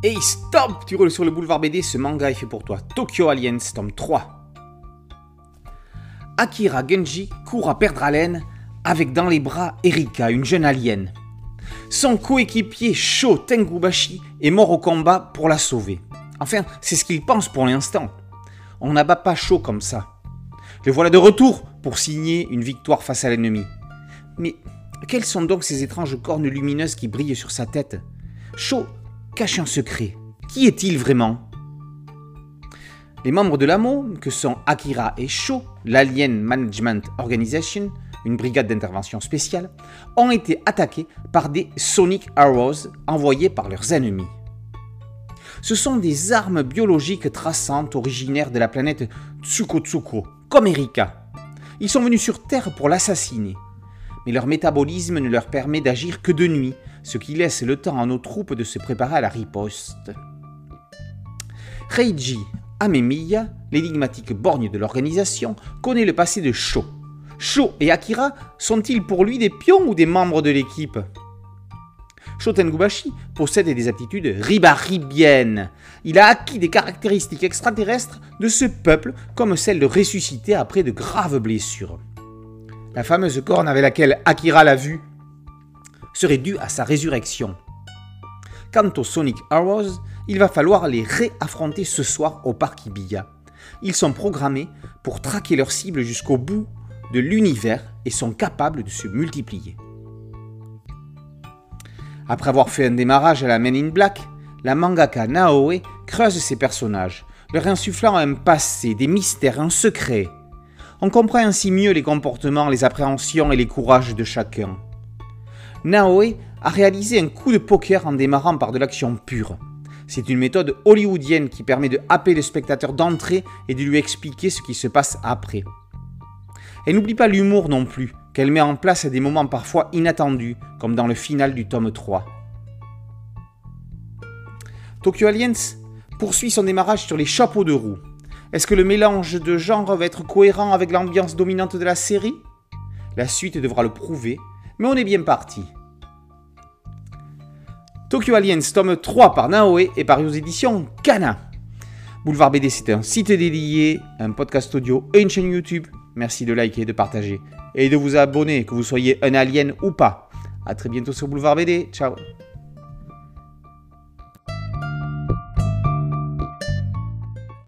Hey stop Tu roules sur le boulevard BD, ce manga est fait pour toi. Tokyo Aliens, tome 3. Akira Genji court à perdre haleine avec dans les bras Erika, une jeune alien. Son coéquipier Sho Tengubashi est mort au combat pour la sauver. Enfin, c'est ce qu'il pense pour l'instant. On n'abat pas Sho comme ça. Le voilà de retour pour signer une victoire face à l'ennemi. Mais quelles sont donc ces étranges cornes lumineuses qui brillent sur sa tête? Sho cache un secret. Qui est-il vraiment? Les membres de l'AMO, que sont Akira et Sho, l'Alien Management Organization, une brigade d'intervention spéciale, ont été attaqués par des Sonic Arrows envoyés par leurs ennemis. Ce sont des armes biologiques traçantes originaires de la planète Tsukotsuko, comme Erika. Ils sont venus sur Terre pour l'assassiner mais leur métabolisme ne leur permet d'agir que de nuit, ce qui laisse le temps à nos troupes de se préparer à la riposte. Reiji Amemiya, l'énigmatique borgne de l'organisation, connaît le passé de Sho. Sho et Akira sont-ils pour lui des pions ou des membres de l'équipe? Shotengubashi possède des aptitudes ribaribiennes. Il a acquis des caractéristiques extraterrestres de ce peuple, comme celle de ressusciter après de graves blessures. La fameuse corne avec laquelle Akira l'a vu serait due à sa résurrection. Quant aux Sonic Arrows, il va falloir les réaffronter ce soir au parc Ibiya. Ils sont programmés pour traquer leur cible jusqu'au bout de l'univers et sont capables de se multiplier. Après avoir fait un démarrage à la Men in Black, la mangaka Naoe creuse ses personnages, leur insufflant un passé, des mystères, un secret, on comprend ainsi mieux les comportements, les appréhensions et les courages de chacun. Naoe a réalisé un coup de poker en démarrant par de l'action pure. C'est une méthode hollywoodienne qui permet de happer le spectateur d'entrée et de lui expliquer ce qui se passe après. Elle n'oublie pas l'humour non plus, qu'elle met en place à des moments parfois inattendus, comme dans le final du tome 3. Tokyo Aliens poursuit son démarrage sur les chapeaux de roue. Est-ce que le mélange de genres va être cohérent avec l'ambiance dominante de la série? La suite devra le prouver, mais on est bien parti. Tokyo Aliens tome 3 par Naoe et par aux éditions Kana. Boulevard BD, c'est un site dédié, un podcast audio et une chaîne YouTube. Merci de liker, de partager et de vous abonner, que vous soyez un alien ou pas. A très bientôt sur Boulevard BD. Ciao